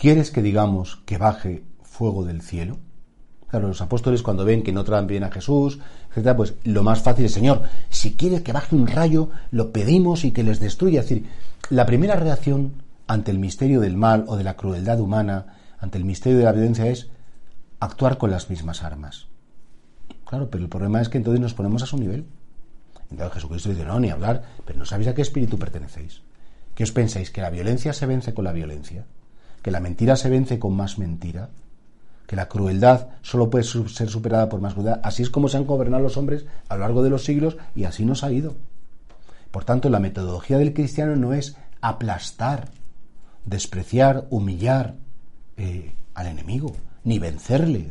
¿Quieres que digamos que baje fuego del cielo? Claro, los apóstoles cuando ven que no traen bien a Jesús, etcétera, pues lo más fácil es, Señor, si quieres que baje un rayo, lo pedimos y que les destruya. Es decir, la primera reacción ante el misterio del mal o de la crueldad humana, ante el misterio de la violencia, es actuar con las mismas armas. Claro, pero el problema es que entonces nos ponemos a su nivel. Entonces Jesucristo dice, no, ni hablar, pero no sabéis a qué espíritu pertenecéis. ¿Qué os pensáis? ¿Que la violencia se vence con la violencia? Que la mentira se vence con más mentira, que la crueldad solo puede ser superada por más crueldad. Así es como se han gobernado los hombres a lo largo de los siglos y así nos ha ido. Por tanto, la metodología del cristiano no es aplastar, despreciar, humillar eh, al enemigo, ni vencerle.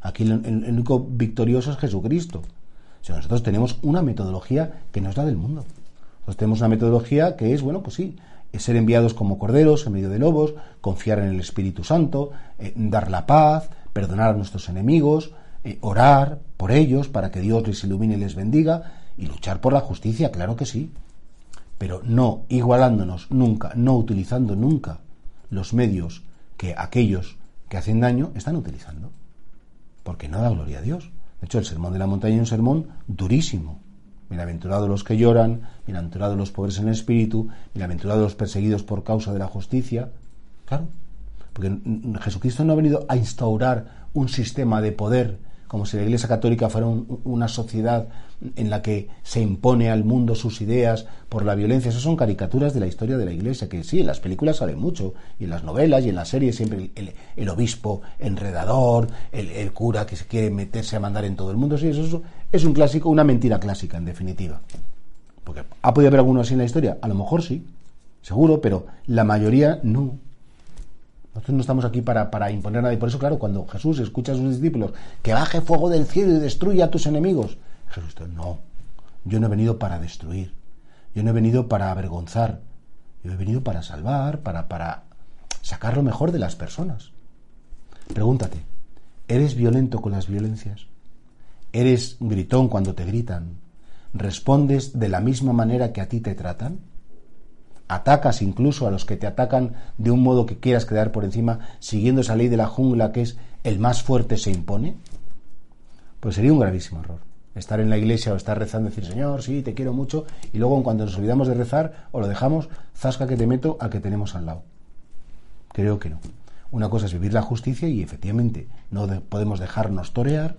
Aquí el, único victorioso es Jesucristo. O nosotros tenemos una metodología que no es la del mundo. Nosotros tenemos una metodología que es, bueno, pues sí, ser enviados como corderos en medio de lobos, confiar en el Espíritu Santo, eh, dar la paz, perdonar a nuestros enemigos, eh, orar por ellos para que Dios les ilumine y les bendiga y luchar por la justicia, claro que sí, pero no igualándonos nunca, no utilizando nunca los medios que aquellos que hacen daño están utilizando, porque no da gloria a Dios. De hecho, el sermón de la montaña es un sermón durísimo, Bienaventurados los que lloran, bienaventurados los pobres en el espíritu, bienaventurados los perseguidos por causa de la justicia. Claro, porque Jesucristo no ha venido a instaurar un sistema de poder como si la Iglesia Católica fuera una sociedad en la que se impone al mundo sus ideas por la violencia. Esas son caricaturas de la historia de la Iglesia, que sí, en las películas sale mucho, y en las novelas y en las series siempre el, obispo enredador, el, cura que se quiere meterse a mandar en todo el mundo. Sí, eso, es un clásico, una mentira clásica, en definitiva. Porque ¿ha podido haber alguno así en la historia? A lo mejor sí, seguro, pero la mayoría no. Nosotros no estamos aquí para, para imponer nada. Y por eso, claro, cuando Jesús escucha a sus discípulos que baje fuego del cielo y destruya a tus enemigos, Jesús dice, no, yo no he venido para destruir, yo no he venido para avergonzar, yo he venido para salvar, para, para sacar lo mejor de las personas. Pregúntate, ¿eres violento con las violencias? ¿Eres gritón cuando te gritan? ¿Respondes de la misma manera que a ti te tratan? Atacas incluso a los que te atacan de un modo que quieras quedar por encima, siguiendo esa ley de la jungla que es el más fuerte se impone, pues sería un gravísimo error. Estar en la iglesia o estar rezando decir, Señor, sí, te quiero mucho, y luego cuando nos olvidamos de rezar o lo dejamos, zasca que te meto al que tenemos al lado. Creo que no. Una cosa es vivir la justicia y efectivamente no podemos dejarnos torear,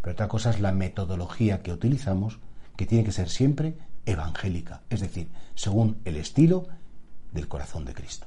pero otra cosa es la metodología que utilizamos, que tiene que ser siempre evangélica, es decir, según el estilo del corazón de Cristo.